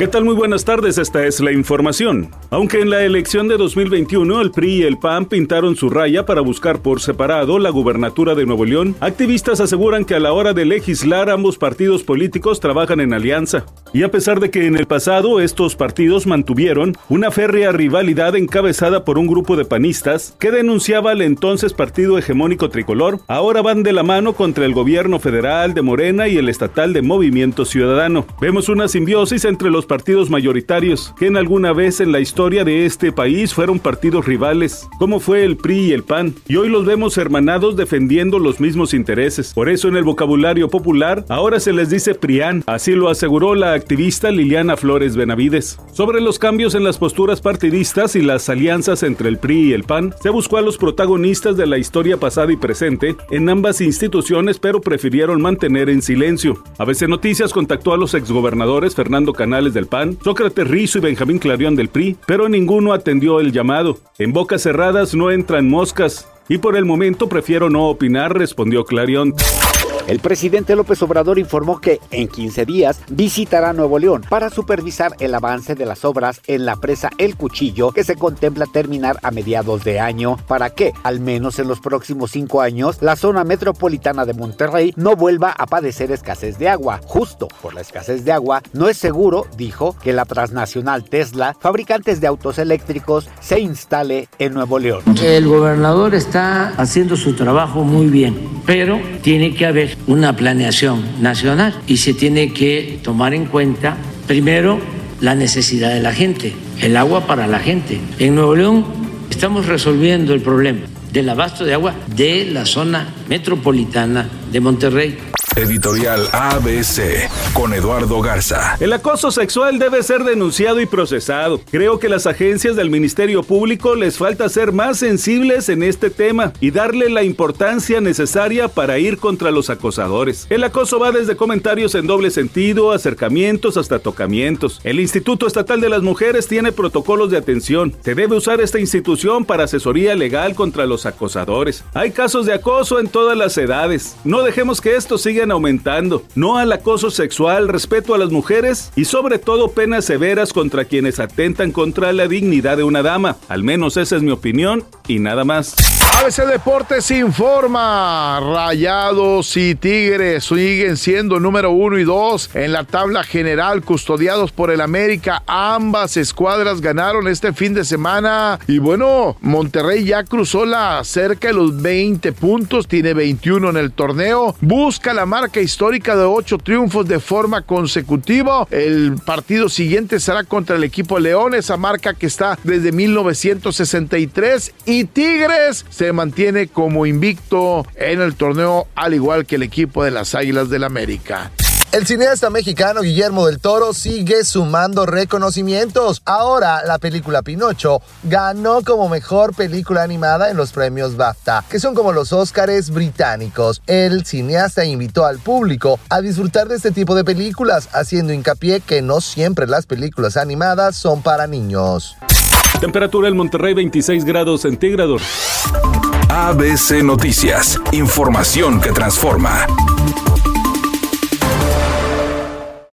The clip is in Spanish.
¿Qué tal? Muy buenas tardes, esta es la información. Aunque en la elección de 2021 el PRI y el PAN pintaron su raya para buscar por separado la gubernatura de Nuevo León, activistas aseguran que a la hora de legislar ambos partidos políticos trabajan en alianza. Y a pesar de que en el pasado estos partidos mantuvieron una férrea rivalidad encabezada por un grupo de panistas que denunciaba al entonces partido hegemónico tricolor, ahora van de la mano contra el gobierno federal de Morena y el estatal de Movimiento Ciudadano. Vemos una simbiosis entre los partidos mayoritarios, que en alguna vez en la historia de este país fueron partidos rivales, como fue el PRI y el PAN, y hoy los vemos hermanados defendiendo los mismos intereses. Por eso en el vocabulario popular ahora se les dice PRIAN, así lo aseguró la activista Liliana Flores Benavides. Sobre los cambios en las posturas partidistas y las alianzas entre el PRI y el PAN, se buscó a los protagonistas de la historia pasada y presente en ambas instituciones, pero prefirieron mantener en silencio. ABC Noticias contactó a los exgobernadores Fernando Canales de PAN, Sócrates Rizo y Benjamín Clarión del PRI, pero ninguno atendió el llamado. En bocas cerradas no entran moscas. Y por el momento prefiero no opinar, respondió Clarion. El presidente López Obrador informó que en 15 días visitará Nuevo León para supervisar el avance de las obras en la presa El Cuchillo que se contempla terminar a mediados de año para que, al menos en los próximos cinco años, la zona metropolitana de Monterrey no vuelva a padecer escasez de agua. Justo por la escasez de agua, no es seguro, dijo, que la transnacional Tesla, fabricantes de autos eléctricos, se instale en Nuevo León. El gobernador está haciendo su trabajo muy bien, pero tiene que haber una planeación nacional y se tiene que tomar en cuenta primero la necesidad de la gente, el agua para la gente. En Nuevo León estamos resolviendo el problema del abasto de agua de la zona metropolitana de Monterrey. Editorial ABC con Eduardo Garza. El acoso sexual debe ser denunciado y procesado. Creo que las agencias del Ministerio Público les falta ser más sensibles en este tema y darle la importancia necesaria para ir contra los acosadores. El acoso va desde comentarios en doble sentido, acercamientos hasta tocamientos. El Instituto Estatal de las Mujeres tiene protocolos de atención. Se debe usar esta institución para asesoría legal contra los acosadores. Hay casos de acoso en todas las edades. No dejemos que esto siga aumentando. No al acoso sexual, respeto a las mujeres y sobre todo penas severas contra quienes atentan contra la dignidad de una dama. Al menos esa es mi opinión y nada más. ABC Deportes informa. Rayados y Tigres siguen siendo número uno y dos en la tabla general, custodiados por el América. Ambas escuadras ganaron este fin de semana. Y bueno, Monterrey ya cruzó la cerca de los 20 puntos, tiene 21 en el torneo. Busca la marca histórica de ocho triunfos de forma consecutiva. El partido siguiente será contra el equipo León, esa marca que está desde 1963. Y Tigres se mantiene como invicto en el torneo, al igual que el equipo de las Águilas del América. El cineasta mexicano Guillermo del Toro sigue sumando reconocimientos. Ahora la película Pinocho ganó como mejor película animada en los premios BAFTA, que son como los Óscares británicos. El cineasta invitó al público a disfrutar de este tipo de películas, haciendo hincapié que no siempre las películas animadas son para niños. Temperatura en Monterrey 26 grados centígrados. ABC Noticias, información que transforma.